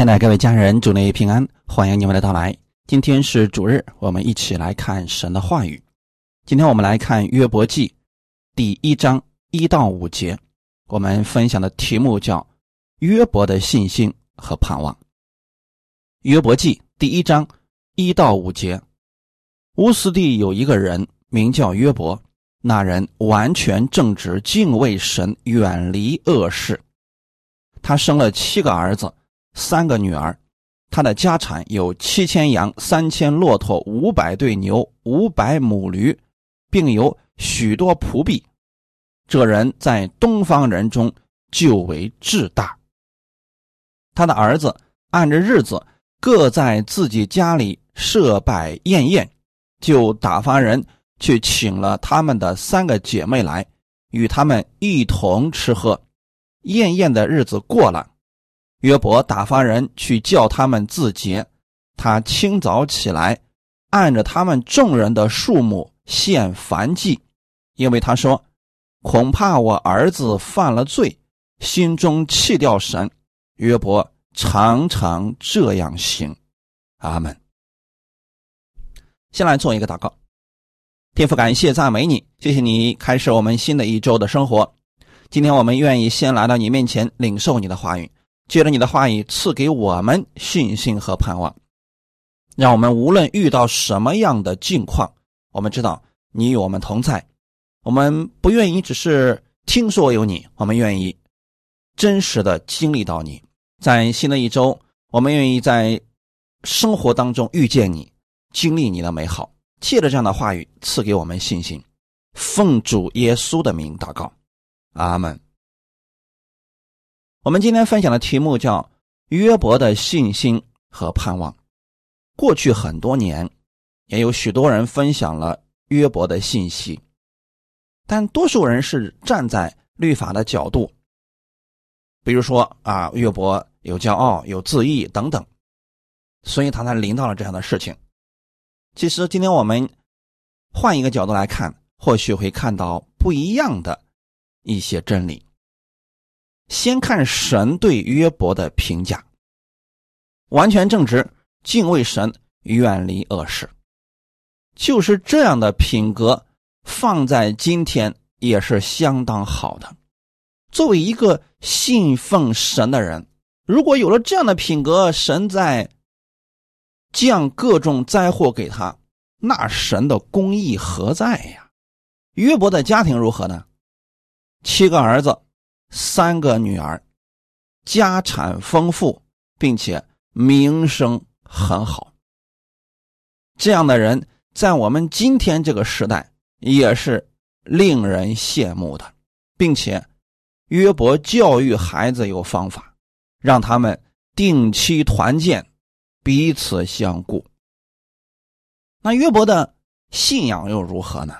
亲爱的各位家人，主内平安，欢迎你们的到来。今天是主日，我们一起来看神的话语。今天我们来看约伯记第一章一到五节，我们分享的题目叫“约伯的信心和盼望”。约伯记第一章一到五节，乌斯地有一个人名叫约伯，那人完全正直，敬畏神，远离恶事。他生了七个儿子。三个女儿，他的家产有七千羊、三千骆驼、五百对牛、五百母驴，并有许多仆婢。这人在东方人中就为至大。他的儿子按着日子各在自己家里设摆宴宴，就打发人去请了他们的三个姐妹来，与他们一同吃喝。宴宴的日子过了。约伯打发人去叫他们自洁，他清早起来，按着他们众人的数目献燔祭，因为他说：“恐怕我儿子犯了罪，心中弃掉神。”约伯常常这样行。阿门。先来做一个祷告，天父，感谢赞美你，谢谢你开始我们新的一周的生活。今天我们愿意先来到你面前，领受你的话语。借着你的话语赐给我们信心和盼望，让我们无论遇到什么样的境况，我们知道你与我们同在。我们不愿意只是听说有你，我们愿意真实的经历到你。在新的一周，我们愿意在生活当中遇见你，经历你的美好。借着这样的话语赐给我们信心，奉主耶稣的名祷告，阿门。我们今天分享的题目叫约伯的信心和盼望。过去很多年，也有许多人分享了约伯的信息，但多数人是站在律法的角度，比如说啊，约伯有骄傲、有自义等等，所以他才临到了这样的事情。其实今天我们换一个角度来看，或许会看到不一样的一些真理。先看神对约伯的评价：完全正直，敬畏神，远离恶事。就是这样的品格，放在今天也是相当好的。作为一个信奉神的人，如果有了这样的品格，神在降各种灾祸给他，那神的公义何在呀？约伯的家庭如何呢？七个儿子。三个女儿，家产丰富，并且名声很好。这样的人在我们今天这个时代也是令人羡慕的，并且约伯教育孩子有方法，让他们定期团建，彼此相顾。那约伯的信仰又如何呢？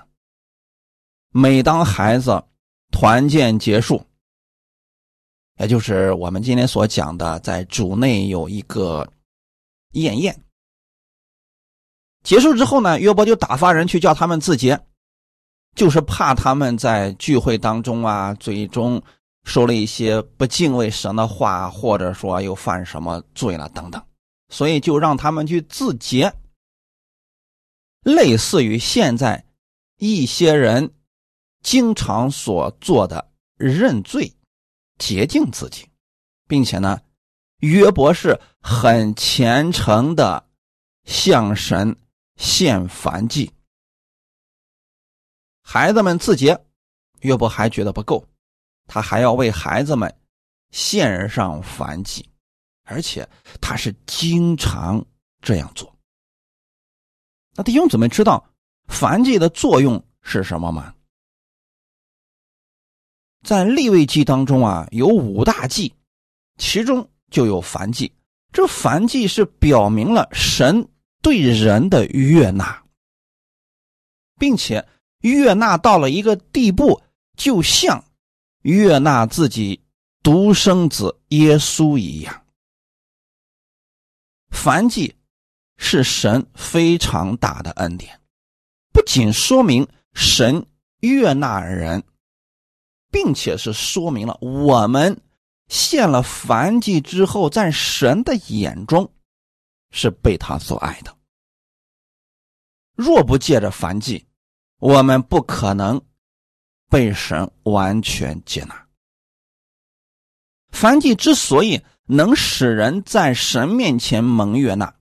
每当孩子团建结束，也就是我们今天所讲的，在主内有一个宴宴。结束之后呢，约伯就打发人去叫他们自洁，就是怕他们在聚会当中啊，最终说了一些不敬畏神的话，或者说又犯什么罪了等等，所以就让他们去自洁，类似于现在一些人经常所做的认罪。洁净自己，并且呢，约伯是很虔诚的向神献燔祭。孩子们自洁，约伯还觉得不够，他还要为孩子们献上燔祭，而且他是经常这样做。那弟兄姊妹知道燔祭的作用是什么吗？在立位记当中啊，有五大祭，其中就有燔祭。这燔祭是表明了神对人的悦纳，并且悦纳到了一个地步，就像悦纳自己独生子耶稣一样。燔祭是神非常大的恩典，不仅说明神悦纳人。并且是说明了我们献了燔祭之后，在神的眼中是被他所爱的。若不借着燔祭，我们不可能被神完全接纳。燔祭之所以能使人在神面前蒙悦纳，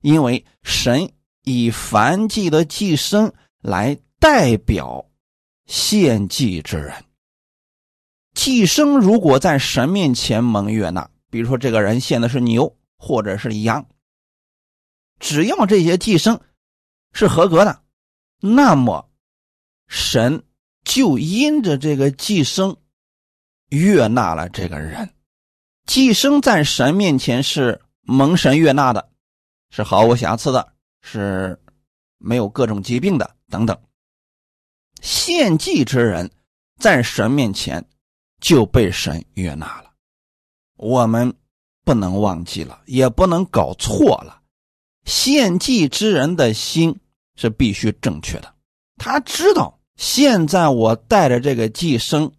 因为神以燔祭的祭牲来代表献祭之人。祭牲如果在神面前蒙悦纳，比如说这个人献的是牛或者是羊，只要这些祭牲是合格的，那么神就因着这个祭牲悦纳了这个人。祭牲在神面前是蒙神悦纳的，是毫无瑕疵的，是没有各种疾病的等等。献祭之人在神面前。就被神悦纳了，我们不能忘记了，也不能搞错了。献祭之人的心是必须正确的，他知道现在我带着这个寄生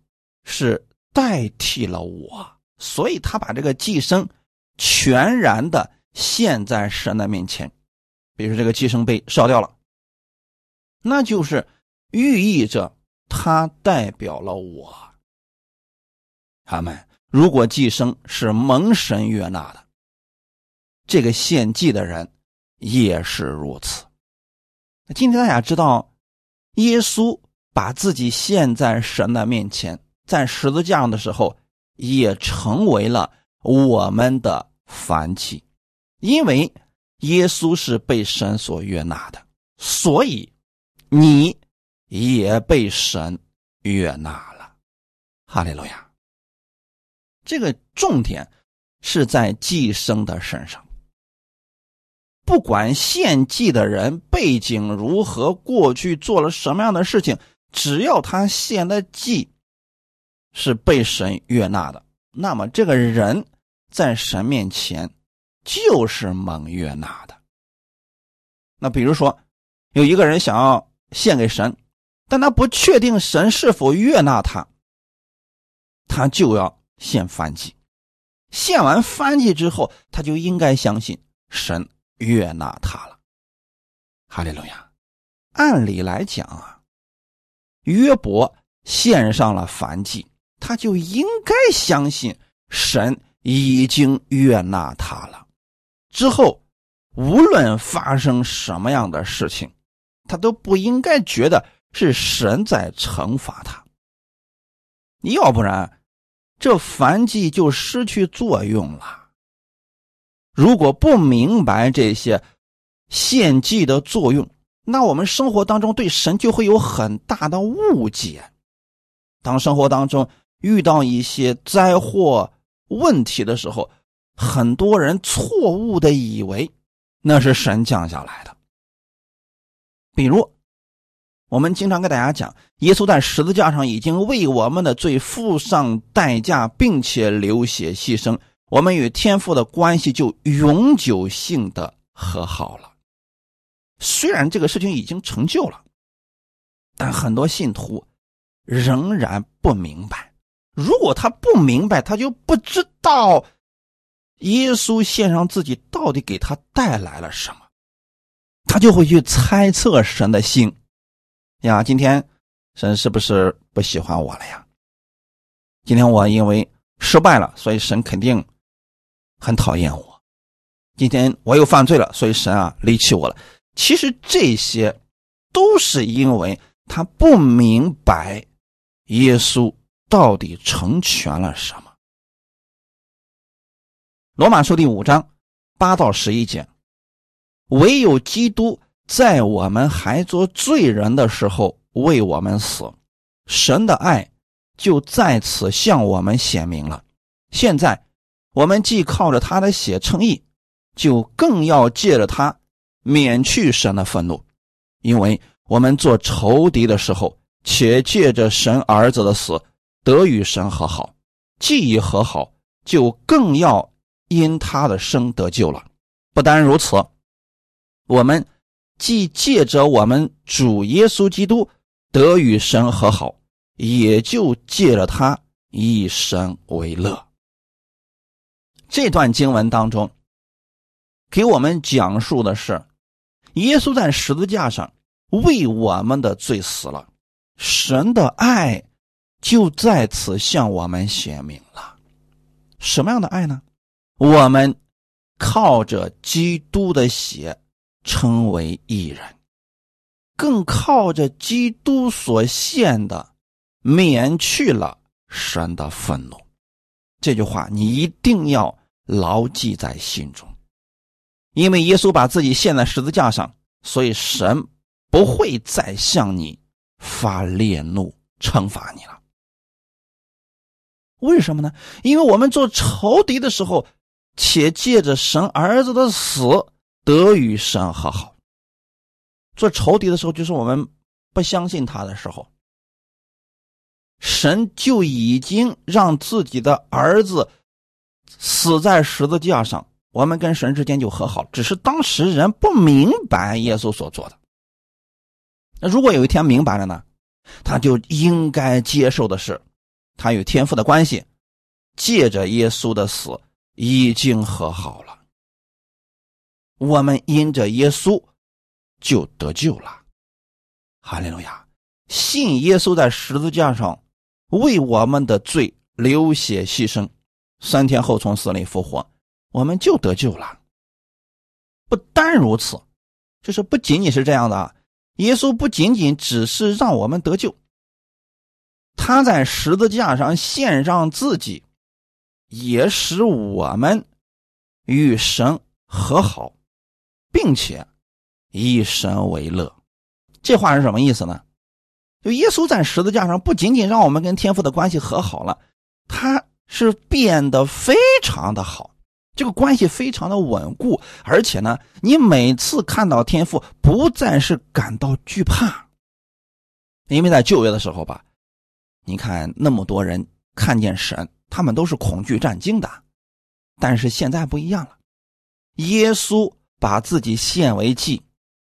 是代替了我，所以他把这个寄生全然的献在神的面前。比如说这个寄生被烧掉了，那就是寓意着他代表了我。他们如果寄生是蒙神悦纳的，这个献祭的人也是如此。今天大家知道，耶稣把自己献在神的面前，在十字架上的时候，也成为了我们的凡祭，因为耶稣是被神所悦纳的，所以你也被神悦纳了。哈利路亚。这个重点是在寄生的身上，不管献祭的人背景如何，过去做了什么样的事情，只要他献的祭是被神悦纳的，那么这个人在神面前就是蒙悦纳的。那比如说，有一个人想要献给神，但他不确定神是否悦纳他，他就要。献燔祭，献完燔祭之后，他就应该相信神悦纳他了。哈利路亚！按理来讲啊，约伯献上了燔祭，他就应该相信神已经悦纳他了。之后，无论发生什么样的事情，他都不应该觉得是神在惩罚他。要不然。这燔祭就失去作用了。如果不明白这些献祭的作用，那我们生活当中对神就会有很大的误解。当生活当中遇到一些灾祸问题的时候，很多人错误的以为那是神降下来的，比如。我们经常跟大家讲，耶稣在十字架上已经为我们的罪付上代价，并且流血牺牲，我们与天父的关系就永久性的和好了。虽然这个事情已经成就了，但很多信徒仍然不明白。如果他不明白，他就不知道耶稣献上自己到底给他带来了什么，他就会去猜测神的心。呀，今天神是不是不喜欢我了呀？今天我因为失败了，所以神肯定很讨厌我。今天我又犯罪了，所以神啊离弃我了。其实这些都是因为他不明白耶稣到底成全了什么。罗马书第五章八到十一节，唯有基督。在我们还做罪人的时候，为我们死，神的爱就在此向我们显明了。现在，我们既靠着他的血称义，就更要借着他免去神的愤怒，因为我们做仇敌的时候，且借着神儿子的死得与神和好；既已和好，就更要因他的生得救了。不单如此，我们。既借着我们主耶稣基督得与神和好，也就借着他以神为乐。这段经文当中，给我们讲述的是，耶稣在十字架上为我们的罪死了，神的爱就在此向我们显明了。什么样的爱呢？我们靠着基督的血称为义人，更靠着基督所献的免去了神的愤怒。这句话你一定要牢记在心中，因为耶稣把自己献在十字架上，所以神不会再向你发烈怒惩罚你了。为什么呢？因为我们做仇敌的时候，且借着神儿子的死得与神和好。做仇敌的时候，就是我们不相信他的时候。神就已经让自己的儿子死在十字架上，我们跟神之间就和好。只是当时人不明白耶稣所做的。那如果有一天明白了呢？他就应该接受的是，他与天父的关系，借着耶稣的死已经和好了。我们因着耶稣就得救了。哈利路亚！信耶稣在十字架上。为我们的罪流血牺牲，三天后从死里复活，我们就得救了。不单如此，就是不仅仅是这样的！耶稣不仅仅只是让我们得救，他在十字架上献上自己，也使我们与神和好，并且以神为乐。这话是什么意思呢？就耶稣在十字架上，不仅仅让我们跟天父的关系和好了，他是变得非常的好，这个关系非常的稳固，而且呢，你每次看到天父，不再是感到惧怕，因为在旧约的时候吧，你看那么多人看见神，他们都是恐惧战惊的，但是现在不一样了，耶稣把自己献为祭，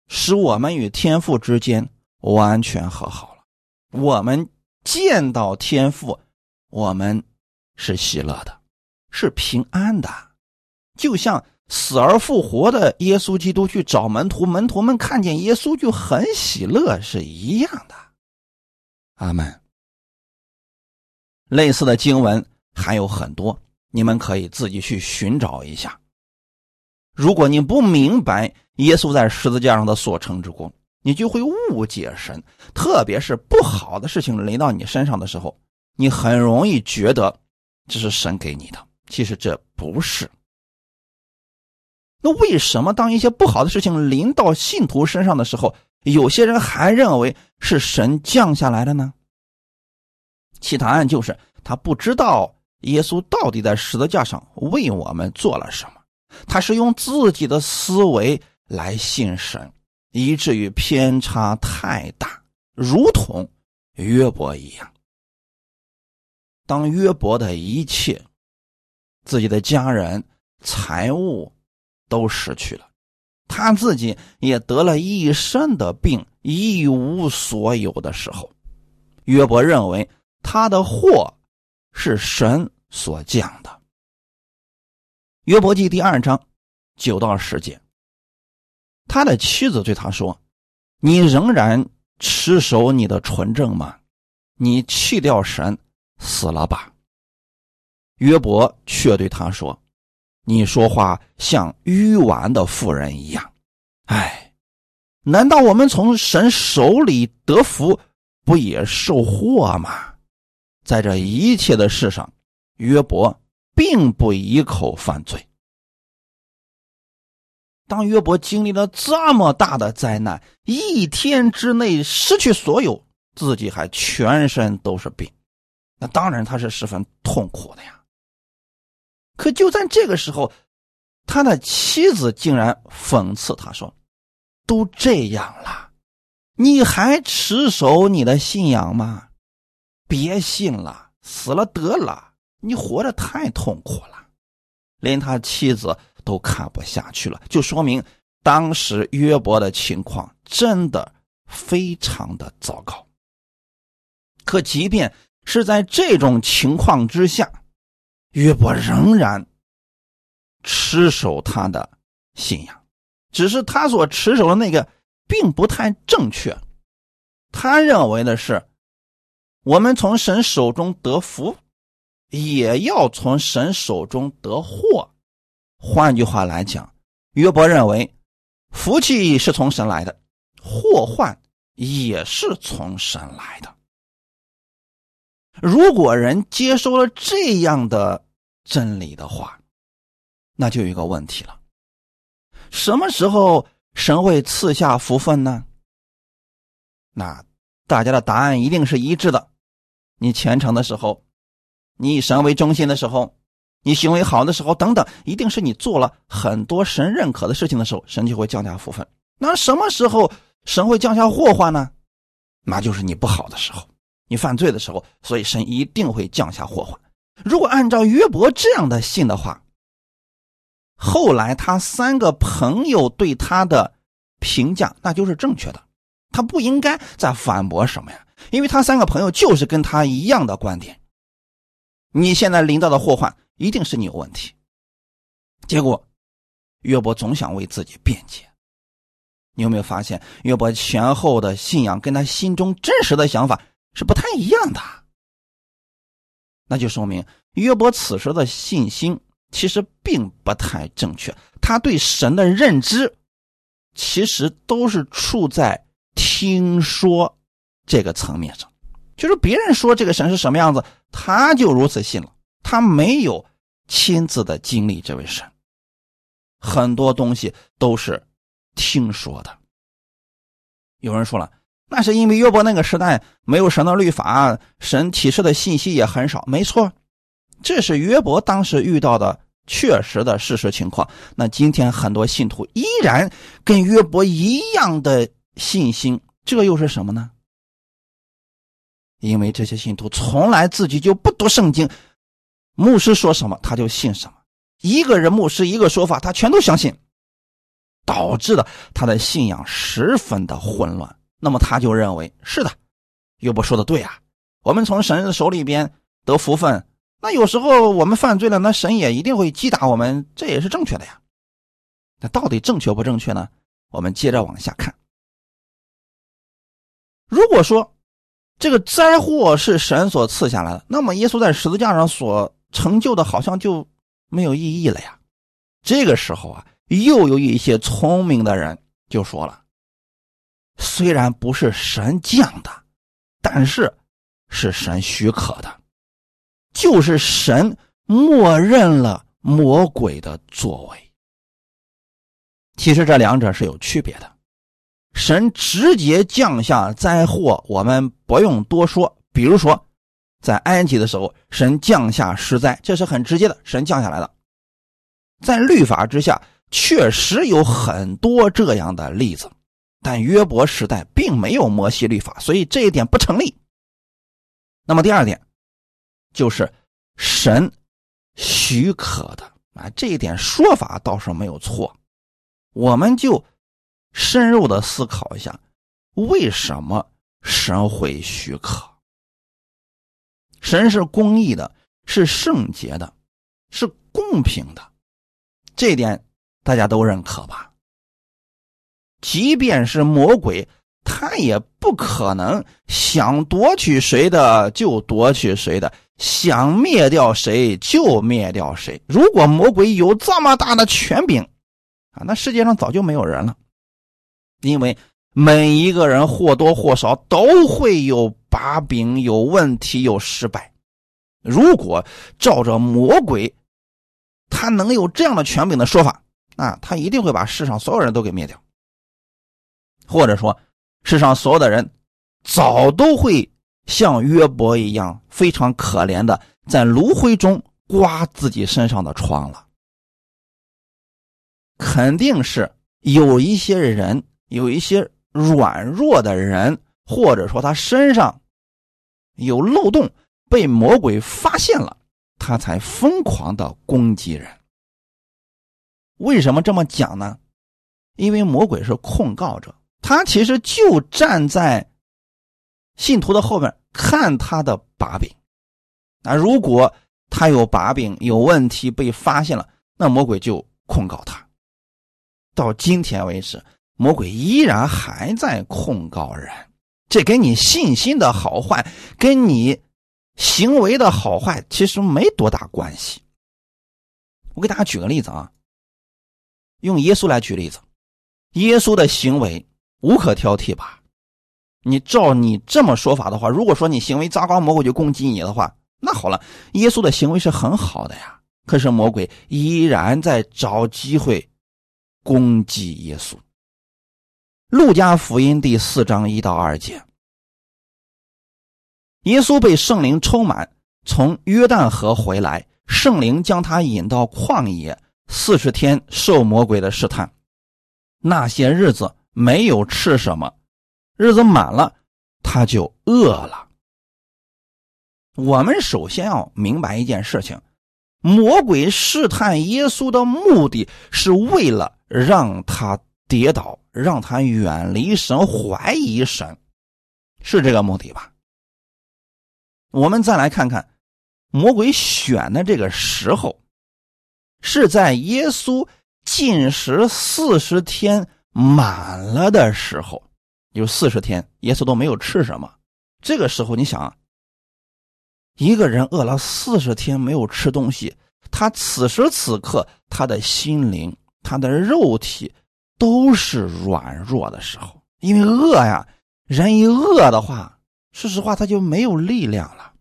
使我们与天父之间完全和好了。我们见到天父，我们是喜乐的，是平安的，就像死而复活的耶稣基督去找门徒，门徒们看见耶稣就很喜乐是一样的。阿门。类似的经文还有很多，你们可以自己去寻找一下。如果你不明白耶稣在十字架上的所成之功，你就会误解神，特别是不好的事情临到你身上的时候，你很容易觉得这是神给你的，其实这不是。那为什么当一些不好的事情临到信徒身上的时候，有些人还认为是神降下来的呢？其答案就是他不知道耶稣到底在十字架上为我们做了什么，他是用自己的思维来信神。以至于偏差太大，如同约伯一样。当约伯的一切、自己的家人、财物都失去了，他自己也得了一身的病，一无所有的时候，约伯认为他的祸是神所降的。约伯记第二章九到十节。他的妻子对他说：“你仍然持守你的纯正吗？你弃掉神，死了吧。”约伯却对他说：“你说话像愚顽的妇人一样。哎，难道我们从神手里得福，不也受祸吗？在这一切的事上，约伯并不一口犯罪。”当约伯经历了这么大的灾难，一天之内失去所有，自己还全身都是病，那当然他是十分痛苦的呀。可就在这个时候，他的妻子竟然讽刺他说：“都这样了，你还持守你的信仰吗？别信了，死了得了，你活着太痛苦了。”连他妻子。都看不下去了，就说明当时约伯的情况真的非常的糟糕。可即便是在这种情况之下，约伯仍然持守他的信仰，只是他所持守的那个并不太正确。他认为的是，我们从神手中得福，也要从神手中得祸。换句话来讲，约伯认为，福气是从神来的，祸患也是从神来的。如果人接收了这样的真理的话，那就有一个问题了：什么时候神会赐下福分呢？那大家的答案一定是一致的。你虔诚的时候，你以神为中心的时候，你行为好的时候，等等，一定是你做了很多神认可的事情的时候，神就会降下福分。那什么时候神会降下祸患呢？那就是你不好的时候。你犯罪的时候，所以神一定会降下祸患。如果按照约伯这样的信的话，后来他三个朋友对他的评价那就是正确的，他不应该再反驳什么呀？因为他三个朋友就是跟他一样的观点。你现在临到的祸患一定是你有问题。结果，约伯总想为自己辩解。你有没有发现，约伯前后的信仰跟他心中真实的想法？是不太一样的，那就说明约伯此时的信心其实并不太正确。他对神的认知其实都是处在听说这个层面上，就是别人说这个神是什么样子，他就如此信了。他没有亲自的经历这位神，很多东西都是听说的。有人说了。那是因为约伯那个时代没有神的律法，神启示的信息也很少。没错，这是约伯当时遇到的确实的事实情况。那今天很多信徒依然跟约伯一样的信心，这又是什么呢？因为这些信徒从来自己就不读圣经，牧师说什么他就信什么，一个人牧师一个说法他全都相信，导致的他的信仰十分的混乱。那么他就认为是的，约伯说的对啊，我们从神的手里边得福分，那有时候我们犯罪了，那神也一定会击打我们，这也是正确的呀。那到底正确不正确呢？我们接着往下看。如果说这个灾祸是神所赐下来的，那么耶稣在十字架上所成就的，好像就没有意义了呀。这个时候啊，又有一些聪明的人就说了。虽然不是神降的，但是是神许可的，就是神默认了魔鬼的作为。其实这两者是有区别的。神直接降下灾祸，我们不用多说。比如说，在埃及的时候，神降下十灾，这是很直接的，神降下来的。在律法之下，确实有很多这样的例子。但约伯时代并没有摩西律法，所以这一点不成立。那么第二点，就是神许可的啊，这一点说法倒是没有错。我们就深入的思考一下，为什么神会许可？神是公义的，是圣洁的，是公平的，这点大家都认可吧？即便是魔鬼，他也不可能想夺取谁的就夺取谁的，想灭掉谁就灭掉谁。如果魔鬼有这么大的权柄，啊，那世界上早就没有人了。因为每一个人或多或少都会有把柄、有问题、有失败。如果照着魔鬼，他能有这样的权柄的说法，啊，他一定会把世上所有人都给灭掉。或者说，世上所有的人早都会像约伯一样非常可怜的，在炉灰中刮自己身上的疮了。肯定是有一些人，有一些软弱的人，或者说他身上有漏洞，被魔鬼发现了，他才疯狂的攻击人。为什么这么讲呢？因为魔鬼是控告者。他其实就站在信徒的后面看他的把柄。那如果他有把柄有问题被发现了，那魔鬼就控告他。到今天为止，魔鬼依然还在控告人，这跟你信心的好坏，跟你行为的好坏其实没多大关系。我给大家举个例子啊，用耶稣来举例子，耶稣的行为无可挑剔吧？你照你这么说法的话，如果说你行为糟糕，魔鬼就攻击你的话，那好了，耶稣的行为是很好的呀，可是魔鬼依然在找机会。攻击耶稣。路加福音第四章一到二节，耶稣被圣灵充满，从约旦河回来，圣灵将他引到旷野，四十天受魔鬼的试探。那些日子没有吃什么，日子满了，他就饿了。我们首先要明白一件事情：魔鬼试探耶稣的目的是为了。让他跌倒，让他远离神，怀疑神，是这个目的吧？我们再来看看，魔鬼选的这个时候，是在耶稣进食四十天满了的时候，有四十天，耶稣都没有吃什么。这个时候，你想啊，一个人饿了四十天没有吃东西，他此时此刻他的心灵。他的肉体都是软弱的时候，因为饿呀，人一饿的话，说实话他就没有力量了。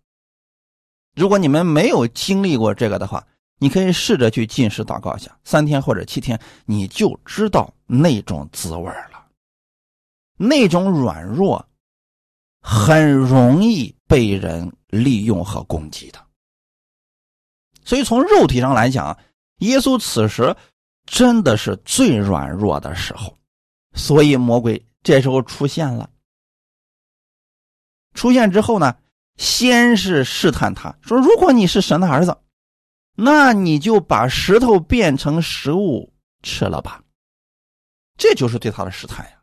如果你们没有经历过这个的话，你可以试着去进食祷告一下，三天或者七天，你就知道那种滋味了。那种软弱很容易被人利用和攻击的。所以从肉体上来讲，耶稣此时。真的是最软弱的时候，所以魔鬼这时候出现了。出现之后呢，先是试探他说：“如果你是神的儿子，那你就把石头变成食物吃了吧。”这就是对他的试探呀。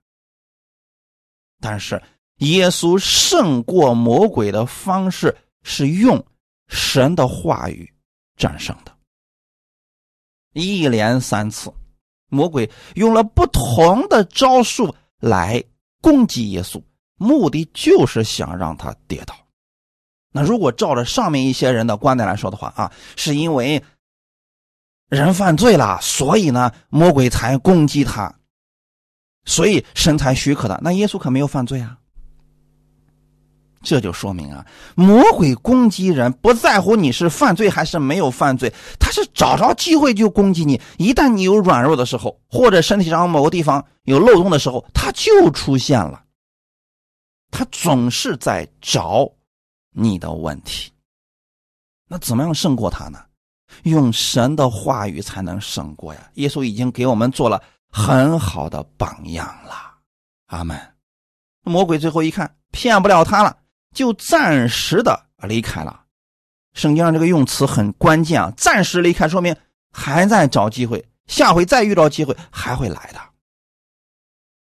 但是耶稣胜过魔鬼的方式是用神的话语战胜的。一连三次，魔鬼用了不同的招数来攻击耶稣，目的就是想让他跌倒。那如果照着上面一些人的观点来说的话啊，是因为人犯罪了，所以呢魔鬼才攻击他，所以神才许可的。那耶稣可没有犯罪啊。这就说明啊，魔鬼攻击人不在乎你是犯罪还是没有犯罪，他是找着机会就攻击你。一旦你有软弱的时候，或者身体上某个地方有漏洞的时候，他就出现了。他总是在找你的问题。那怎么样胜过他呢？用神的话语才能胜过呀。耶稣已经给我们做了很好的榜样了。阿门。魔鬼最后一看，骗不了他了。就暂时的离开了，圣经上这个用词很关键啊，暂时离开说明还在找机会，下回再遇到机会还会来的。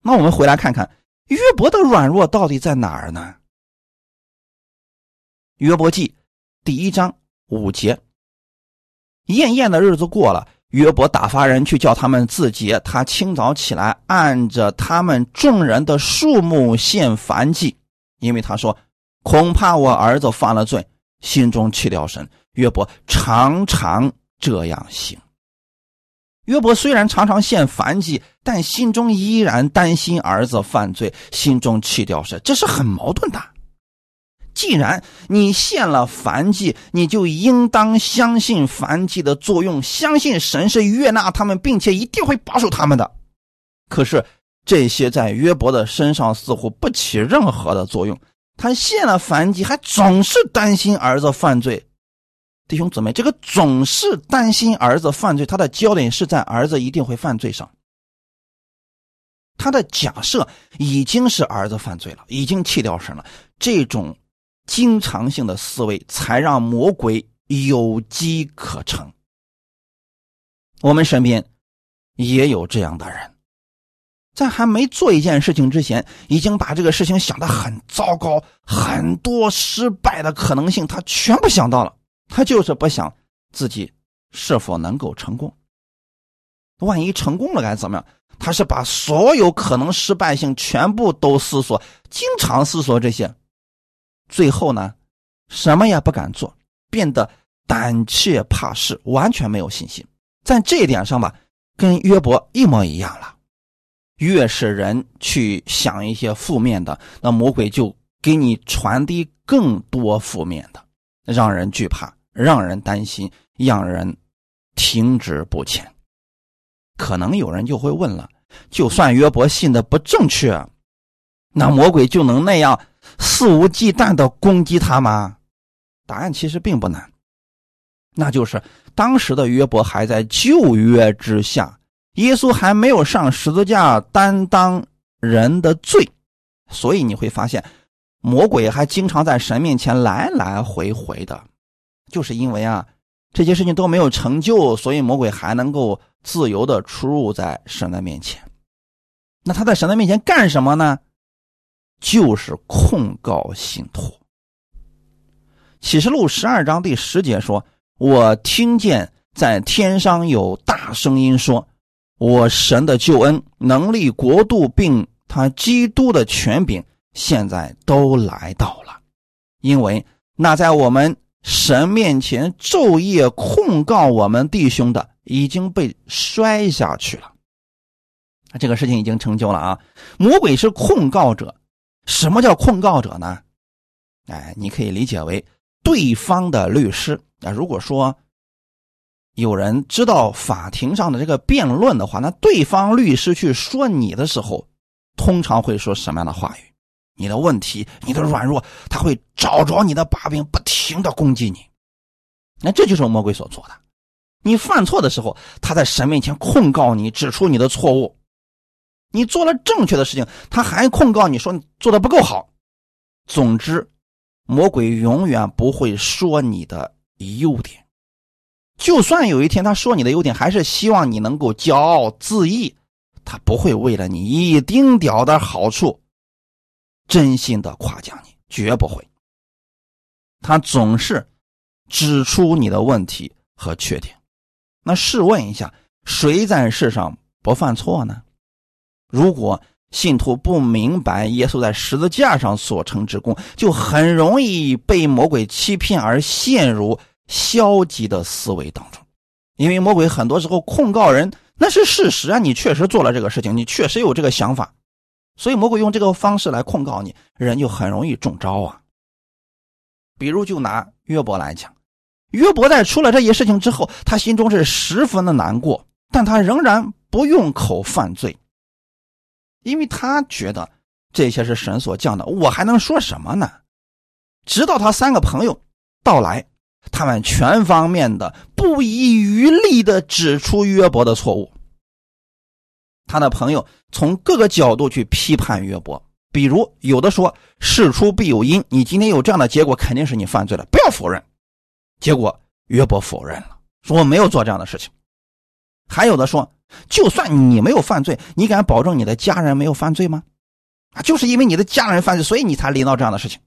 那我们回来看看约伯的软弱到底在哪儿呢？约伯记第一章五节，艳艳的日子过了，约伯打发人去叫他们自洁，他清早起来，按着他们众人的数目献燔祭，因为他说。恐怕我儿子犯了罪，心中弃掉神。约伯常常这样行。约伯虽然常常献燔祭，但心中依然担心儿子犯罪，心中弃掉神，这是很矛盾的。既然你献了燔祭，你就应当相信燔祭的作用，相信神是悦纳他们，并且一定会保守他们的。可是这些在约伯的身上似乎不起任何的作用。他献了燔祭，还总是担心儿子犯罪。弟兄姊妹，这个总是担心儿子犯罪，他的焦点是在儿子一定会犯罪上。他的假设已经是儿子犯罪了，已经弃掉神了。这种经常性的思维，才让魔鬼有机可乘。我们身边也有这样的人，在还没做一件事情之前，已经把这个事情想得很糟糕，很多失败的可能性，他全部想到了。他就是不想自己是否能够成功。万一成功了该怎么样？他是把所有可能失败性全部都思索，经常思索这些，最后呢，什么也不敢做，变得胆怯怕事，完全没有信心。在这一点上吧，跟约伯一模一样了。越是人去想一些负面的，那魔鬼就给你传递更多负面的，让人惧怕，让人担心，让人停止不前。可能有人就会问了：就算约伯信的不正确，那魔鬼就能那样肆无忌惮的攻击他吗？答案其实并不难，那就是当时的约伯还在旧约之下。耶稣还没有上十字架担当人的罪，所以你会发现，魔鬼还经常在神面前来来回回的，就是因为啊这些事情都没有成就，所以魔鬼还能够自由的出入在神的面前。那他在神的面前干什么呢？就是控告信徒。启示录十二章第十节说：“我听见在天上有大声音说。”我神的救恩、能力、国度，并他基督的权柄，现在都来到了，因为那在我们神面前昼夜控告我们弟兄的，已经被摔下去了。这个事情已经成就了啊！魔鬼是控告者，什么叫控告者呢？哎，你可以理解为对方的律师啊。如果说，有人知道法庭上的这个辩论的话，那对方律师去说你的时候，通常会说什么样的话语？你的问题，你的软弱，他会找着你的把柄，不停的攻击你。那这就是魔鬼所做的。你犯错的时候，他在神面前控告你，指出你的错误；你做了正确的事情，他还控告你说你做的不够好。总之，魔鬼永远不会说你的优点。就算有一天他说你的优点，还是希望你能够骄傲自义，他不会为了你一丁点的好处，真心的夸奖你，绝不会。他总是指出你的问题和缺点。那试问一下，谁在世上不犯错呢？如果信徒不明白耶稣在十字架上所成之功，就很容易被魔鬼欺骗而陷入。消极的思维当中，因为魔鬼很多时候控告人，那是事实啊，你确实做了这个事情，你确实有这个想法，所以魔鬼用这个方式来控告你，人就很容易中招啊。比如就拿约伯来讲，约伯在出了这些事情之后，他心中是十分的难过，但他仍然不用口犯罪，因为他觉得这些是神所降的，我还能说什么呢？直到他三个朋友到来。他们全方面的不遗余力的指出约伯的错误。他的朋友从各个角度去批判约伯，比如有的说事出必有因，你今天有这样的结果，肯定是你犯罪了，不要否认。结果约伯否认了，说我没有做这样的事情。还有的说，就算你没有犯罪，你敢保证你的家人没有犯罪吗？啊，就是因为你的家人犯罪，所以你才临到这样的事情。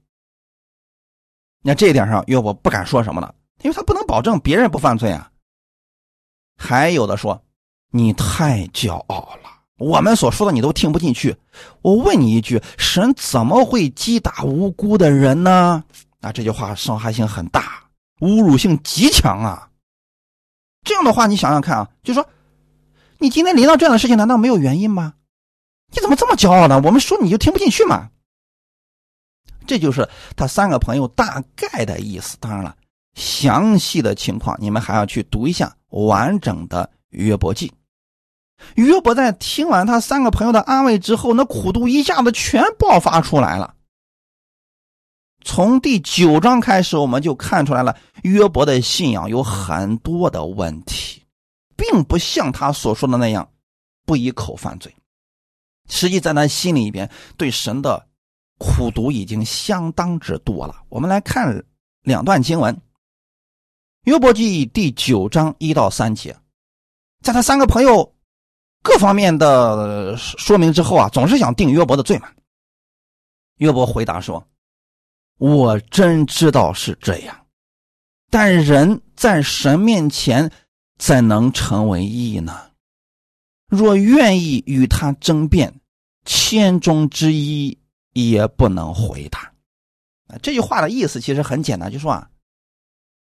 那这一点上，约伯不敢说什么了，因为他不能保证别人不犯罪啊。还有的说，你太骄傲了，我们所说的你都听不进去。我问你一句，神怎么会击打无辜的人呢？啊，这句话伤害性很大，侮辱性极强啊。这样的话，你想想看啊，就说你今天临到这样的事情，难道没有原因吗？你怎么这么骄傲呢？我们说你就听不进去吗？这就是他三个朋友大概的意思。当然了，详细的情况你们还要去读一下完整的约伯记。约伯在听完他三个朋友的安慰之后，那苦毒一下子全爆发出来了。从第九章开始，我们就看出来了，约伯的信仰有很多的问题，并不像他所说的那样不以口犯罪。实际在他心里边对神的。苦读已经相当之多了。我们来看两段经文，《约伯记》第九章一到三节，在他三个朋友各方面的说明之后啊，总是想定约伯的罪嘛。约伯回答说：“我真知道是这样，但人在神面前怎能成为义呢？若愿意与他争辩，千中之一也不能回答。”这句话的意思其实很简单，就说啊，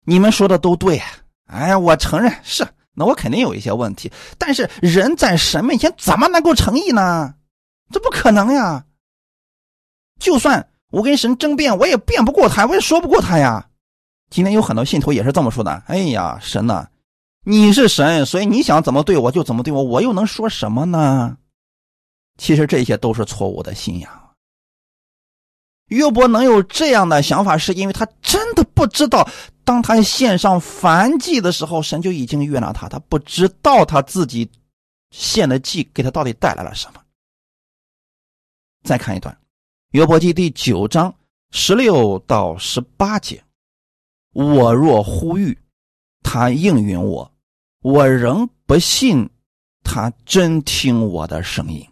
你们说的都对，哎，我承认是，那我肯定有一些问题，但是人在神面前怎么能够诚意呢？这不可能呀！就算我跟神争辩，我也辩不过他，我也说不过他呀。今天有很多信徒也是这么说的：“哎呀，神呐，你是神，所以你想怎么对我就怎么对我，我又能说什么呢？”其实这些都是错误的信仰。约伯能有这样的想法，是因为他真的不知道，当他献上燔祭的时候，神就已经悦纳他。他不知道他自己献的祭给他到底带来了什么。再看一段，《约伯记》第九章十六到十八节：“我若呼吁，他应允我；我仍不信，他真听我的声音。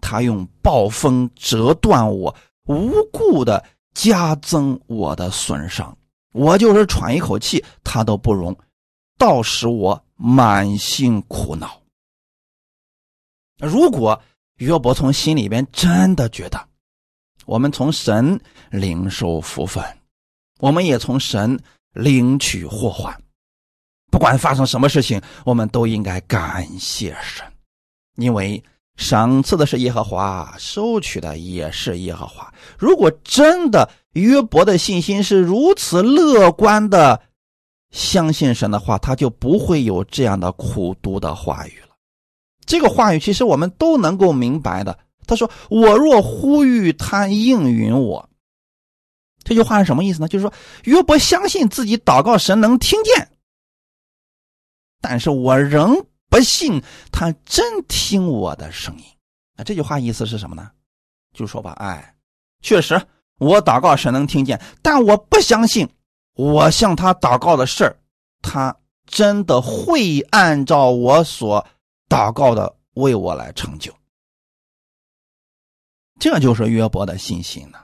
他用暴风折断我。”无故的加增我的损伤，我就是喘一口气，他都不容，倒使我满心苦恼。如果约伯从心里边真的觉得，我们从神领受福分，我们也从神领取祸患，不管发生什么事情，我们都应该感谢神，因为。赏赐的是耶和华，收取的也是耶和华。如果真的约伯的信心是如此乐观的，相信神的话，他就不会有这样的苦读的话语了。这个话语其实我们都能够明白的。他说：“我若呼吁他应允我。”这句话是什么意思呢？就是说约伯相信自己祷告神能听见，但是我仍。不信他真听我的声音，那这句话意思是什么呢？就说吧，哎，确实我祷告神能听见，但我不相信我向他祷告的事他真的会按照我所祷告的为我来成就。这就是约伯的信心呢。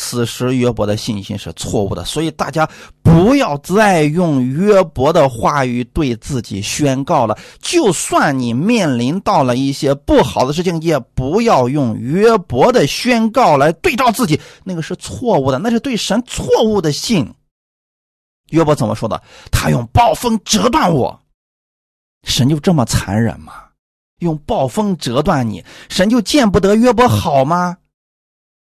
此时约伯的信心是错误的，所以大家不要再用约伯的话语对自己宣告了。就算你面临到了一些不好的事情，也不要用约伯的宣告来对照自己，那个是错误的，那是对神错误的信。约伯怎么说的？他用暴风折断我，神就这么残忍吗？用暴风折断你，神就见不得约伯好吗？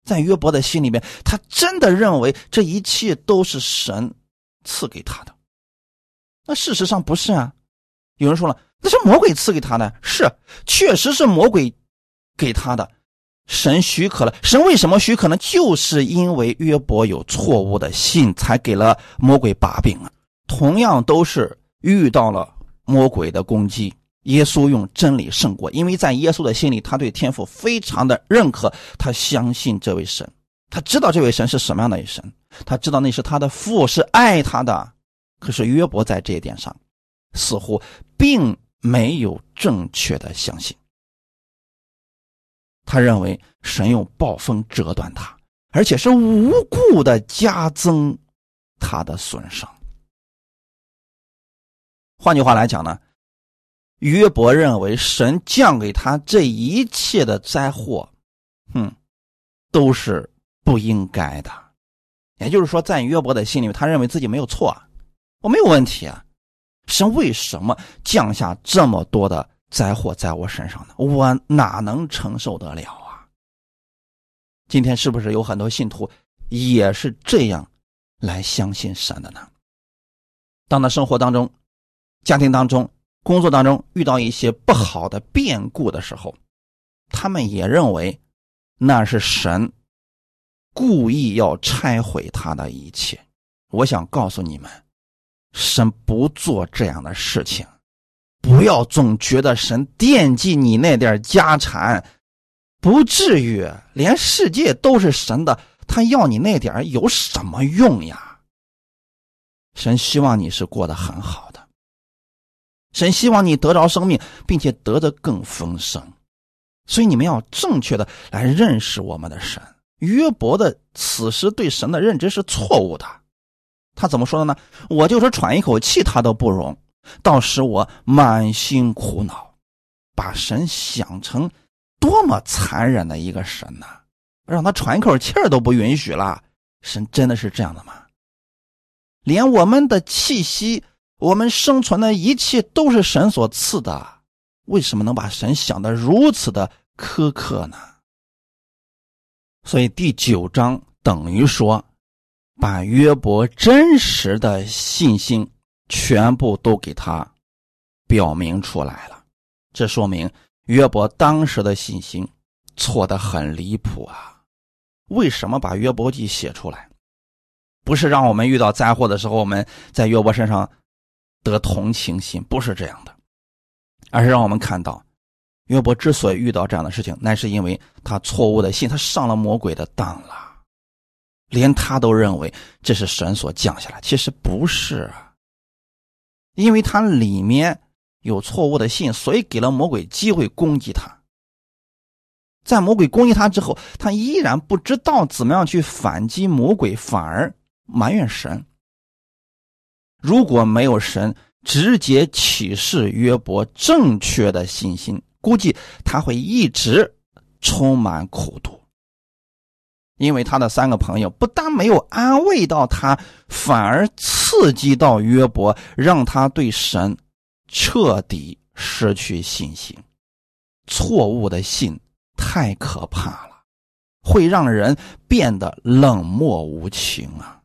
在约伯的心里面，他真的认为这一切都是神赐给他的。那事实上不是啊。有人说了，那是魔鬼赐给他的，是，确实是魔鬼给他的。神许可了，神为什么许可呢？就是因为约伯有错误的信，才给了魔鬼把柄啊。同样都是遇到了魔鬼的攻击。耶稣用真理胜过，因为在耶稣的心里，他对天父非常的认可，他相信这位神，他知道这位神是什么样的一神，他知道那是他的父，是爱他的。可是约伯在这一点上，似乎并没有正确的相信。他认为神用暴风折断他，而且是无故的加增他的损伤。换句话来讲呢？约伯认为神降给他这一切的灾祸，哼，都是不应该的。也就是说，在约伯的心里，他认为自己没有错，我没有问题啊。神为什么降下这么多的灾祸在我身上呢？我哪能承受得了啊？今天是不是有很多信徒也是这样来相信神的呢？当他生活当中、家庭当中。工作当中遇到一些不好的变故的时候，他们也认为那是神故意要拆毁他的一切。我想告诉你们，神不做这样的事情。不要总觉得神惦记你那点家产，不至于，连世界都是神的，他要你那点有什么用呀？神希望你是过得很好。神希望你得着生命，并且得的更丰盛。所以你们要正确的来认识我们的神。约伯的此时对神的认知是错误的。他怎么说的呢？我就是喘一口气，他都不容，倒使我满心苦恼。把神想成多么残忍的一个神呐！让他喘一口气儿都不允许了。神真的是这样的吗？连我们的气息、我们生存的一切都是神所赐的，为什么能把神想的如此的苛刻呢？所以第九章等于说，把约伯真实的信心全部都给他表明出来了。这说明约伯当时的信心错得很离谱啊！为什么把约伯记写出来？不是让我们遇到灾祸的时候，我们在约伯身上得同情心，不是这样的，而是让我们看到，约伯之所以遇到这样的事情，那是因为他错误的信，他上了魔鬼的当了，连他都认为这是神所降下来，其实不是啊，因为他里面有错误的信，所以给了魔鬼机会攻击他。在魔鬼攻击他之后，他依然不知道怎么样去反击魔鬼，反而。埋怨神，如果没有神直接启示约伯正确的信心，估计他会一直充满苦毒。因为他的三个朋友不但没有安慰到他，反而刺激到约伯，让他对神彻底失去信心。错误的信太可怕了，会让人变得冷漠无情啊。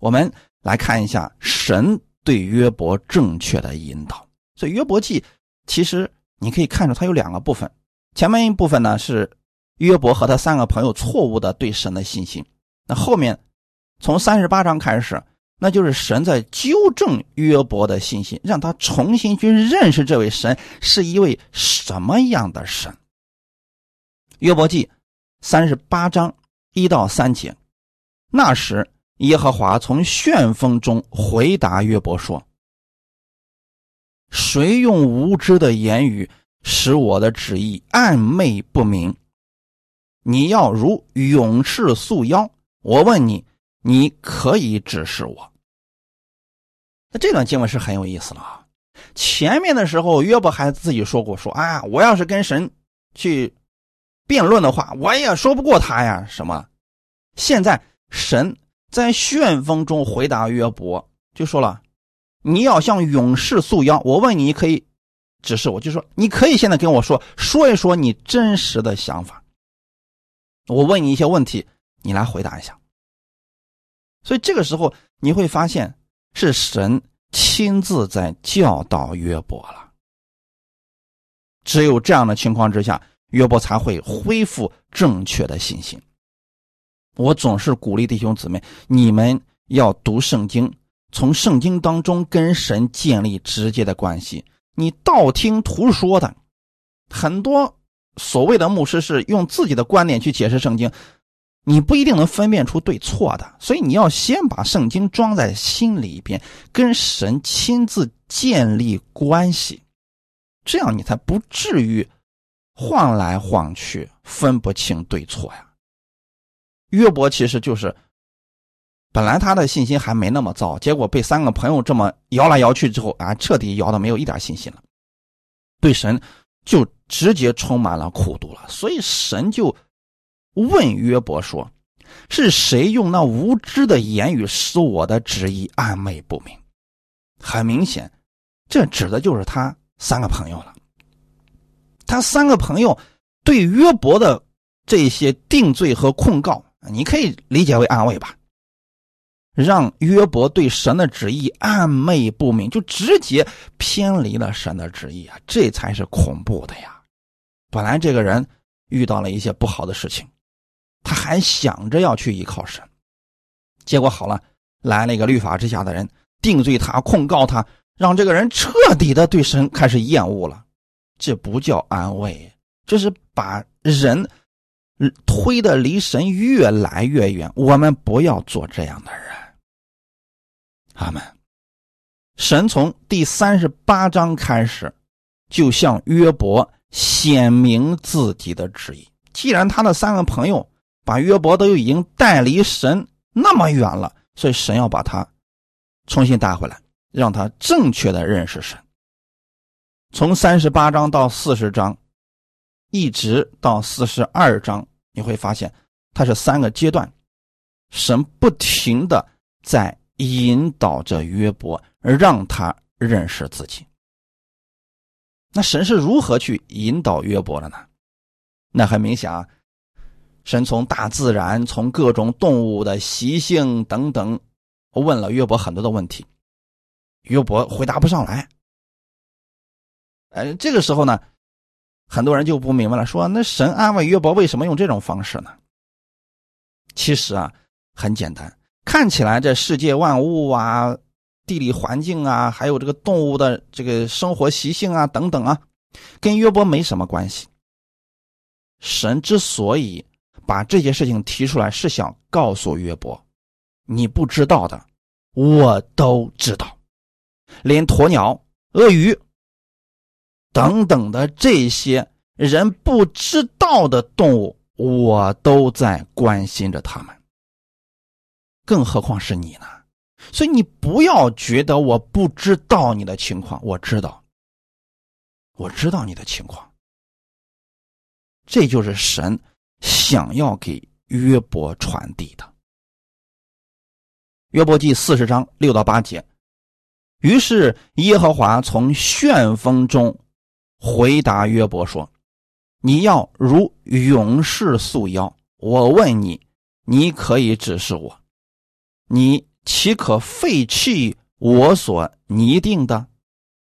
我们来看一下神对约伯正确的引导。所以约伯记其实你可以看出，它有两个部分。前面一部分呢是约伯和他三个朋友错误的对神的信心。那后面从三十八章开始，那就是神在纠正约伯的信心，让他重新去认识这位神是一位什么样的神。约伯记三十八章一到三节，那时。耶和华从旋风中回答约伯说：“谁用无知的言语使我的旨意暧昧不明？你要如勇士束腰。我问你，你可以指示我。”那这段经文是很有意思了啊！前面的时候，约伯还自己说过：“说啊，我要是跟神去辩论的话，我也说不过他呀。”什么？现在神。在旋风中回答约伯，就说了：“你要向勇士束腰。我问你，可以指示我，就说你可以现在跟我说说一说你真实的想法。我问你一些问题，你来回答一下。所以这个时候你会发现，是神亲自在教导约伯了。只有这样的情况之下，约伯才会恢复正确的信心。”我总是鼓励弟兄姊妹，你们要读圣经，从圣经当中跟神建立直接的关系。你道听途说的，很多所谓的牧师是用自己的观点去解释圣经，你不一定能分辨出对错的。所以你要先把圣经装在心里边，跟神亲自建立关系，这样你才不至于晃来晃去，分不清对错呀。约伯其实就是，本来他的信心还没那么糟，结果被三个朋友这么摇来摇去之后啊，彻底摇的没有一点信心了，对神就直接充满了苦毒了。所以神就问约伯说：“是谁用那无知的言语使我的旨意暧昧不明？”很明显，这指的就是他三个朋友了。他三个朋友对约伯的这些定罪和控告。你可以理解为安慰吧，让约伯对神的旨意暧昧不明，就直接偏离了神的旨意啊！这才是恐怖的呀！本来这个人遇到了一些不好的事情，他还想着要去依靠神，结果好了，来了一个律法之下的人定罪他、控告他，让这个人彻底的对神开始厌恶了。这不叫安慰，这是把人。推的离神越来越远，我们不要做这样的人。阿门。神从第三十八章开始，就向约伯显明自己的旨意。既然他的三个朋友把约伯都已经带离神那么远了，所以神要把他重新带回来，让他正确的认识神。从三十八章到四十章，一直到四十二章，你会发现它是三个阶段，神不停的在引导着约伯，让他认识自己。那神是如何去引导约伯的呢？那很明显啊，神从大自然、从各种动物的习性等等，问了约伯很多的问题，约伯回答不上来。哎，这个时候呢，很多人就不明白了，说那神安慰约伯为什么用这种方式呢？其实啊，很简单，看起来这世界万物啊、地理环境啊，还有这个动物的这个生活习性啊等等啊，跟约伯没什么关系。神之所以把这些事情提出来，是想告诉约伯，你不知道的，我都知道，连鸵鸟、鳄鱼。等等的这些人不知道的动物，我都在关心着他们。更何况是你呢？所以你不要觉得我不知道你的情况，我知道，我知道你的情况。这就是神想要给约伯传递的。约伯记四十章六到八节，于是耶和华从旋风中。回答约伯说：“你要如勇士束腰。我问你，你可以指示我，你岂可废弃我所拟定的？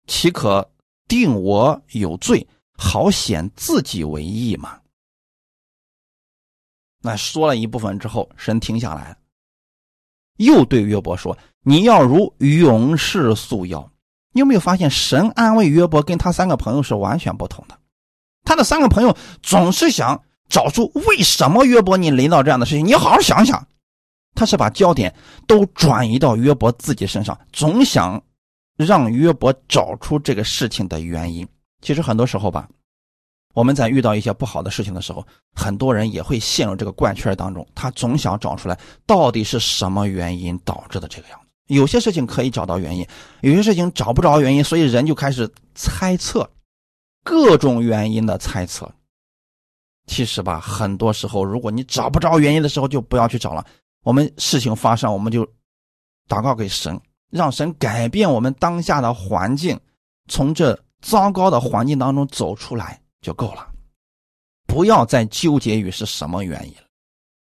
岂可定我有罪，好显自己为义吗？”那说了一部分之后，神停下来，又对约伯说：“你要如勇士束腰。”你有没有发现，神安慰约伯跟他三个朋友是完全不同的？他的三个朋友总是想找出为什么约伯你临到这样的事情。你好好想想，他是把焦点都转移到约伯自己身上，总想让约伯找出这个事情的原因。其实很多时候吧，我们在遇到一些不好的事情的时候，很多人也会陷入这个怪圈当中，他总想找出来到底是什么原因导致的这个样子。有些事情可以找到原因，有些事情找不着原因，所以人就开始猜测，各种原因的猜测。其实吧，很多时候，如果你找不着原因的时候，就不要去找了。我们事情发生，我们就祷告给神，让神改变我们当下的环境，从这糟糕的环境当中走出来就够了，不要再纠结于是什么原因了。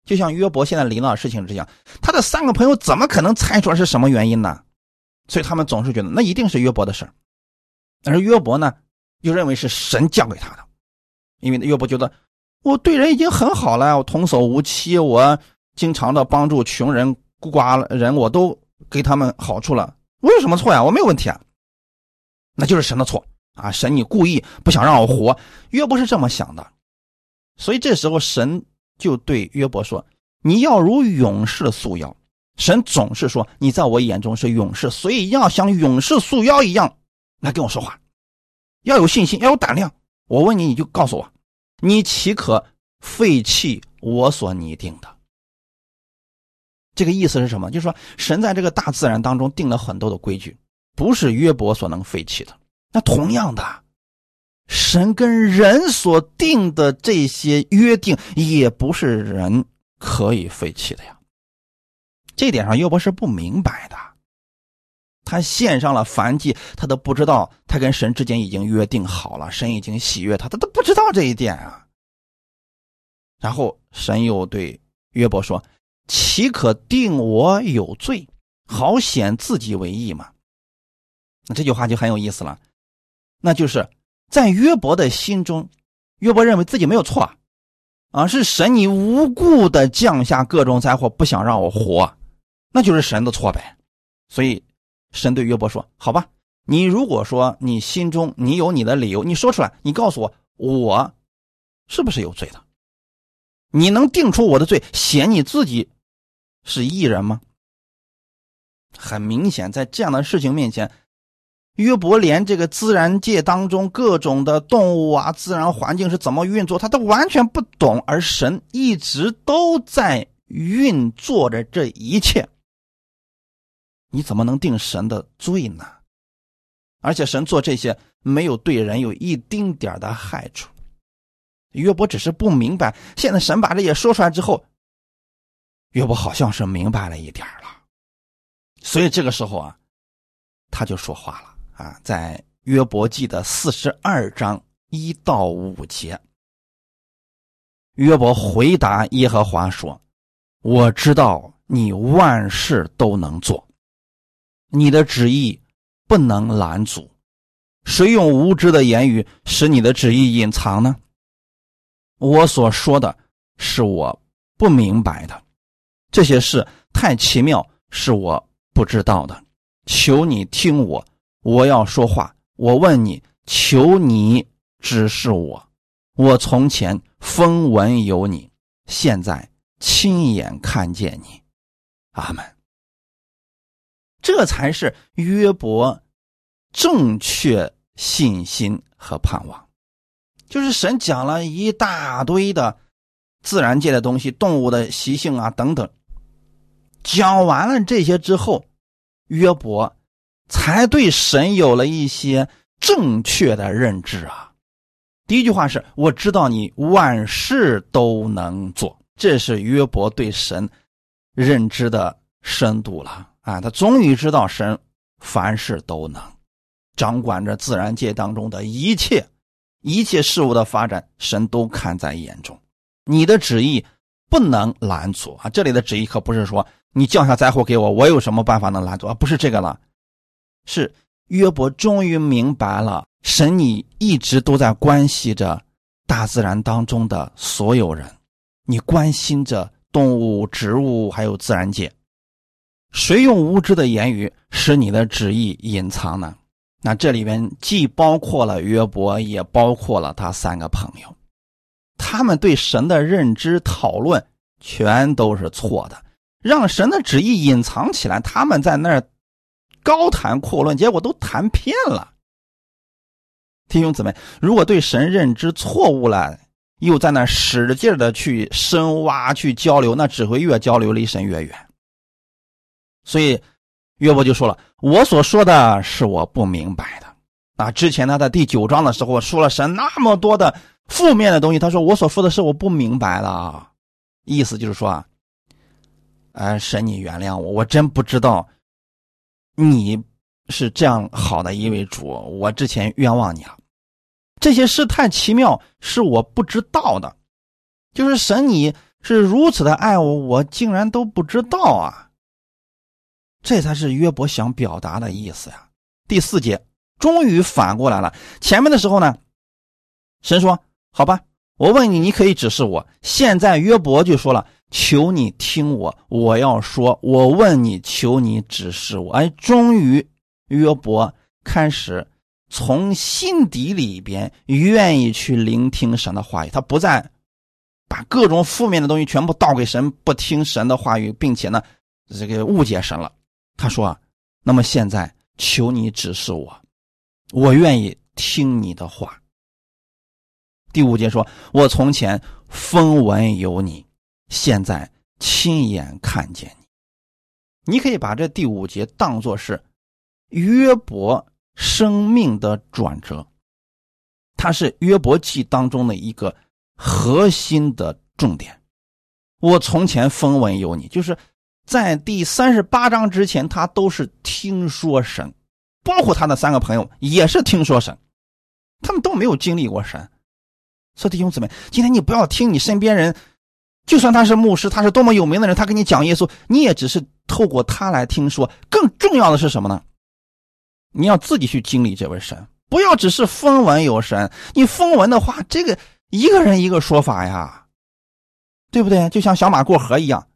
就像约伯现在临到事情这样，他的三个朋友怎么可能猜出来是什么原因呢？所以他们总是觉得那一定是约伯的事儿而约伯呢，又认为是神降给他的，因为约伯觉得我对人已经很好了，我童叟无欺，我经常的帮助穷人、孤寡人，我都给他们好处了，我有什么错呀？我没有问题啊，那就是神的错啊！神你故意不想让我活，约伯是这么想的，所以这时候神。就对约伯说：“你要如勇士束腰。”神总是说：“你在我眼中是勇士，所以要像勇士束腰一样来跟我说话，要有信心，要有胆量。我问你，你就告诉我，你岂可废弃我所拟定的？”这个意思是什么？就是说，神在这个大自然当中定了很多的规矩，不是约伯所能废弃的。那同样的。神跟人所定的这些约定，也不是人可以废弃的呀。这点上，约伯是不明白的。他献上了燔祭，他都不知道他跟神之间已经约定好了，神已经喜悦他，他都不知道这一点啊。然后神又对约伯说：“岂可定我有罪，好显自己为义嘛？”那这句话就很有意思了，那就是。在约伯的心中，约伯认为自己没有错，啊，是神你无故的降下各种灾祸，不想让我活，那就是神的错呗。所以，神对约伯说：“好吧，你如果说你心中你有你的理由，你说出来，你告诉我，我是不是有罪的？你能定出我的罪，显你自己是异人吗？”很明显，在这样的事情面前，约伯连这个自然界当中各种的动物啊、自然环境是怎么运作，他都完全不懂，而神一直都在运作着这一切。你怎么能定神的罪呢？而且神做这些没有对人有一丁点的害处。约伯只是不明白，现在神把这些说出来之后，约伯好像是明白了一点了。所以这个时候啊，他就说话了。啊，在约伯记的四十二章一到五节，约伯回答耶和华说：“我知道你万事都能做，你的旨意不能拦阻。谁用无知的言语使你的旨意隐藏呢？我所说的是我不明白的，这些事太奇妙，是我不知道的。求你听我。”我要说话，我问你，求你指示我。我从前风闻有你，现在亲眼看见你。阿门。这才是约伯正确信心和盼望。就是神讲了一大堆的自然界的东西、动物的习性啊等等，讲完了这些之后，约伯。才对神有了一些正确的认知啊！第一句话是：“我知道你万事都能做。”这是约伯对神认知的深度了啊！他终于知道神凡事都能，掌管着自然界当中的一切一切事物的发展，神都看在眼中。你的旨意不能拦阻啊！这里的旨意可不是说你降下灾祸给我，我有什么办法能拦阻啊？不是这个了。是约伯终于明白了，神你一直都在关系着大自然当中的所有人，你关心着动物、植物还有自然界。谁用无知的言语使你的旨意隐藏呢？那这里面既包括了约伯，也包括了他三个朋友，他们对神的认知讨论全都是错的，让神的旨意隐藏起来，他们在那儿。高谈阔论，结果都谈偏了。弟兄姊妹，如果对神认知错误了，又在那使劲的去深挖、去交流，那只会越交流离神越远。所以约伯就说了：“我所说的是我不明白的。”啊，之前他在第九章的时候说了神那么多的负面的东西，他说：“我所说的是我不明白了。”意思就是说啊，哎，神你原谅我，我真不知道。你是这样好的一位主，我之前冤枉你了。这些事太奇妙，是我不知道的。就是神，你是如此的爱我，我竟然都不知道啊！这才是约伯想表达的意思呀。第四节终于反过来了。前面的时候呢，神说：“好吧，我问你，你可以指示我。”现在约伯就说了。求你听我，我要说，我问你，求你指示我。哎，终于约伯开始从心底里边愿意去聆听神的话语，他不再把各种负面的东西全部倒给神，不听神的话语，并且呢，这个误解神了。他说：“啊，那么现在求你指示我，我愿意听你的话。”第五节说：“我从前风闻有你。”现在亲眼看见你，你可以把这第五节当作是约伯生命的转折，它是约伯记当中的一个核心的重点。我从前风闻有你，就是在第三十八章之前，他都是听说神，包括他的三个朋友也是听说神，他们都没有经历过神。所以弟兄姊妹，今天你不要听你身边人。就算他是牧师，他是多么有名的人，他跟你讲耶稣，你也只是透过他来听说。更重要的是什么呢？你要自己去经历这位神，不要只是风闻有神。你风闻的话，这个一个人一个说法呀，对不对？就像小马过河一样。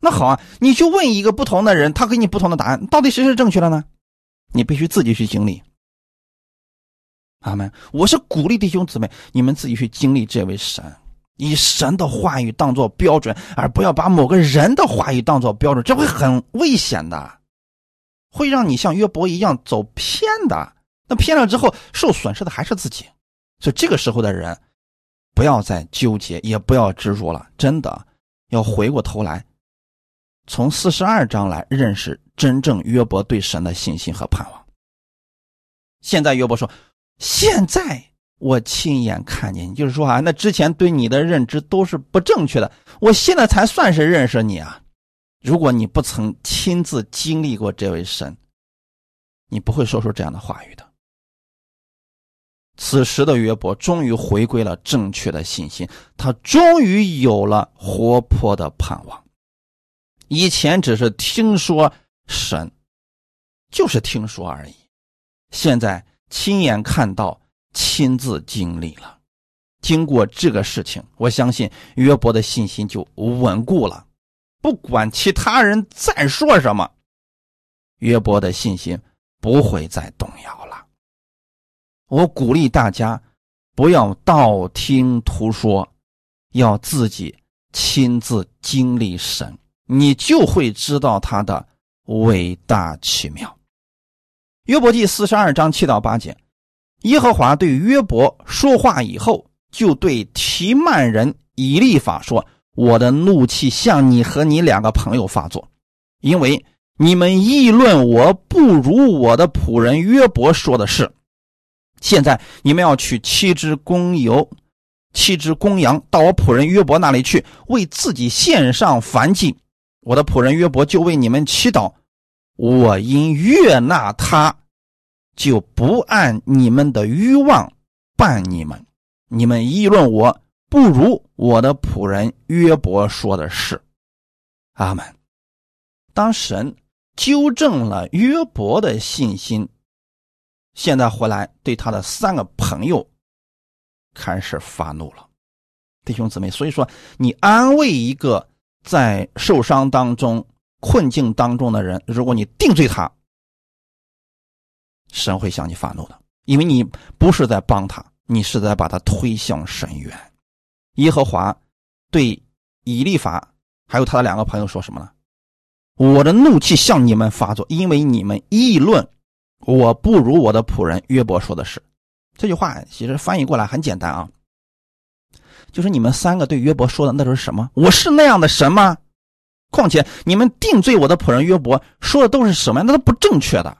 那好啊，你去问一个不同的人，他给你不同的答案，到底谁是正确的呢？你必须自己去经历。阿门。我是鼓励弟兄姊妹，你们自己去经历这位神。以神的话语当做标准，而不要把某个人的话语当做标准，这会很危险的。会让你像约伯一样走偏的。那偏了之后，受损失的还是自己。所以这个时候的人，不要再纠结，也不要执着了。真的要回过头来，从四十二章来认识真正约伯对神的信心和盼望。现在约伯说：“现在我亲眼看见你，就是说啊，那之前对你的认知都是不正确的。我现在才算是认识你啊。如果你不曾亲自经历过这位神，你不会说出这样的话语的。”此时的约伯终于回归了正确的信心，他终于有了活泼的盼望。以前只是听说神，就是听说而已，现在亲眼看到，亲自经历了。经过这个事情，我相信约伯的信心就稳固了。不管其他人再说什么，约伯的信心不会再动摇了。我鼓励大家，不要道听途说，要自己亲自经历神，你就会知道他的伟大奇妙。约伯记四十二章七到八节，耶和华对约伯说话以后，就对提曼人以利法说：“我的怒气向你和你两个朋友发作，因为你们议论我不如我的仆人约伯说的是。”现在你们要取七只公牛、七只公羊到我仆人约伯那里去，为自己献上燔祭。我的仆人约伯就为你们祈祷。我因悦纳他，就不按你们的欲望办你们。你们议论我，不如我的仆人约伯说的是。阿门。当神纠正了约伯的信心。现在回来，对他的三个朋友开始发怒了，弟兄姊妹。所以说，你安慰一个在受伤当中、困境当中的人，如果你定罪他，神会向你发怒的，因为你不是在帮他，你是在把他推向深渊。耶和华对以利法还有他的两个朋友说什么呢？我的怒气向你们发作，因为你们议论。我不如我的仆人约伯说的是，这句话其实翻译过来很简单啊，就是你们三个对约伯说的那都是什么？我是那样的神吗？况且你们定罪我的仆人约伯说的都是什么呀？那都不正确的，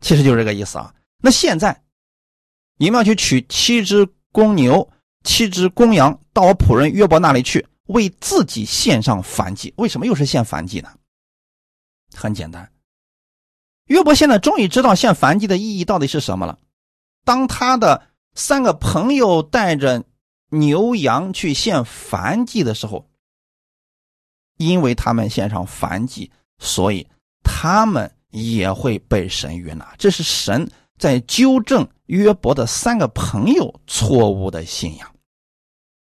其实就是这个意思啊。那现在你们要去取七只公牛、七只公羊到我仆人约伯那里去，为自己献上燔祭。为什么又是献燔祭呢？很简单。约伯现在终于知道献燔祭的意义到底是什么了。当他的三个朋友带着牛羊去献燔祭的时候，因为他们献上燔祭，所以他们也会被神悦纳。这是神在纠正约伯的三个朋友错误的信仰。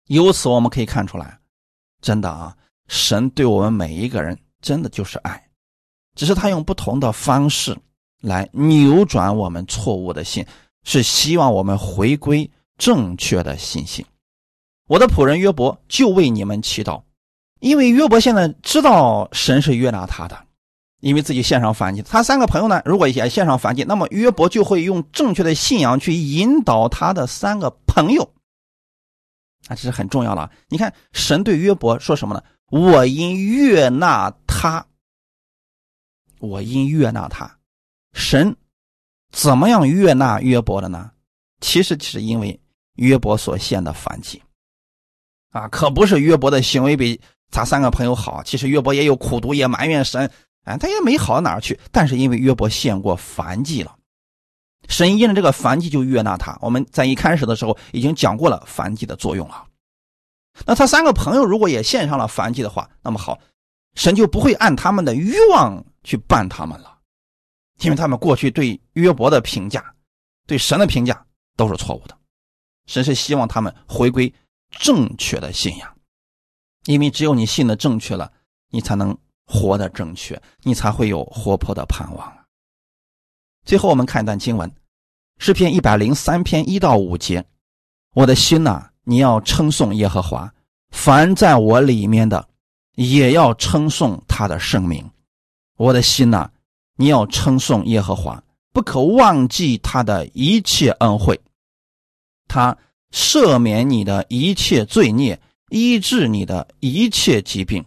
由此我们可以看出来，真的啊，神对我们每一个人真的就是爱。只是他用不同的方式来扭转我们错误的信，是希望我们回归正确的信心。我的仆人约伯就为你们祈祷，因为约伯现在知道神是悦纳他的，因为自己献上反击。他三个朋友呢，如果也献上反击，那么约伯就会用正确的信仰去引导他的三个朋友。啊，这是很重要的。你看，神对约伯说什么呢？我因悦纳他。我因悦纳他，神怎么样悦纳约伯的呢？其实是因为约伯所献的反击啊，可不是约伯的行为比他三个朋友好。其实约伯也有苦读，也埋怨神，哎，他也没好到哪儿去。但是因为约伯献过反击了，神因着这个反击就悦纳他。我们在一开始的时候已经讲过了反击的作用了。那他三个朋友如果也献上了反击的话，那么好，神就不会按他们的欲望。去办他们了，因为他们过去对约伯的评价，对神的评价都是错误的。神是希望他们回归正确的信仰，因为只有你信的正确了，你才能活得正确，你才会有活泼的盼望最后，我们看一段经文，诗篇一百零三篇一到五节：我的心呐，你要称颂耶和华；凡在我里面的，也要称颂他的圣名。我的心呐，你要称颂耶和华，不可忘记他的一切恩惠。他赦免你的一切罪孽，医治你的一切疾病，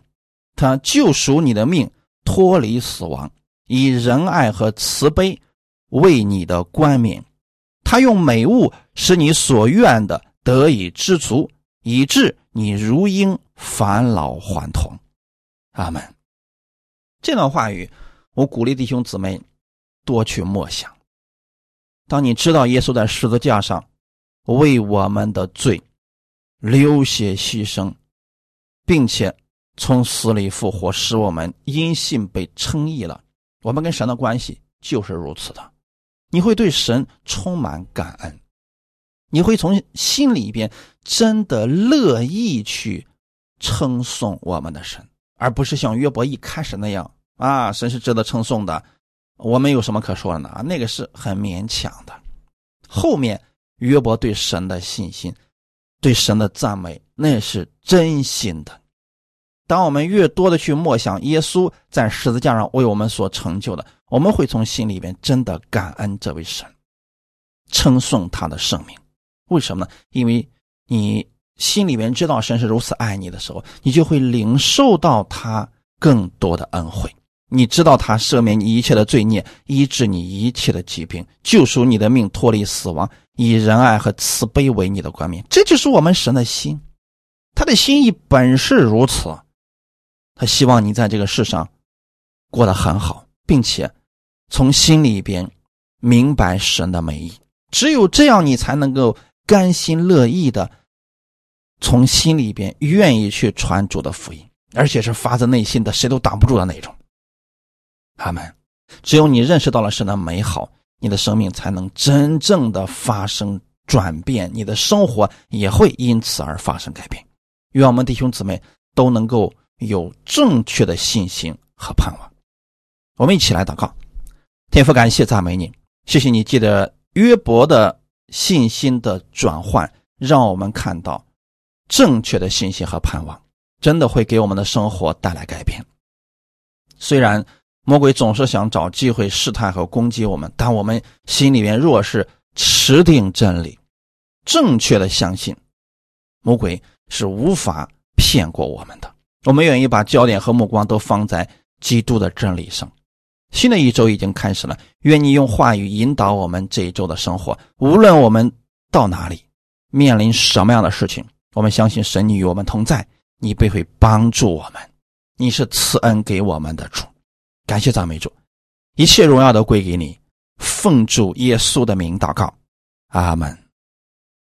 他救赎你的命，脱离死亡，以仁爱和慈悲为你的冠冕。他用美物使你所愿的得以知足，以致你如婴返老还童。阿门。这段话语，我鼓励弟兄姊妹多去默想。当你知道耶稣在十字架上为我们的罪流血牺牲，并且从死里复活，使我们因信被称义了，我们跟神的关系就是如此的。你会对神充满感恩，你会从心里边真的乐意去称颂我们的神。而不是像约伯一开始那样啊，神是值得称颂的，我们有什么可说的呢？那个是很勉强的。后面约伯对神的信心，对神的赞美，那是真心的。当我们越多的去默想耶稣在十字架上为我们所成就的，我们会从心里边真的感恩这位神，称颂他的圣名。为什么呢？因为你。心里面知道神是如此爱你的时候，你就会领受到他更多的恩惠。你知道他赦免你一切的罪孽，医治你一切的疾病，救赎你的命，脱离死亡，以仁爱和慈悲为你的冠冕。这就是我们神的心，他的心意本是如此。他希望你在这个世上过得很好，并且从心里边明白神的美意。只有这样，你才能够甘心乐意的。从心里边愿意去传主的福音，而且是发自内心的，谁都挡不住的那种。阿门。只有你认识到了神的美好，你的生命才能真正的发生转变，你的生活也会因此而发生改变。愿我们弟兄姊妹都能够有正确的信心和盼望。我们一起来祷告，天父，感谢赞美你，谢谢你记得约伯的信心的转换，让我们看到。正确的信息和盼望，真的会给我们的生活带来改变。虽然魔鬼总是想找机会试探和攻击我们，但我们心里面若是持定真理，正确的相信，魔鬼是无法骗过我们的。我们愿意把焦点和目光都放在基督的真理上。新的一周已经开始了，愿你用话语引导我们这一周的生活。无论我们到哪里，面临什么样的事情。我们相信神，你与我们同在，你必会帮助我们。你是赐恩给我们的主，感谢赞美主，一切荣耀都归给你。奉主耶稣的名祷告，阿门。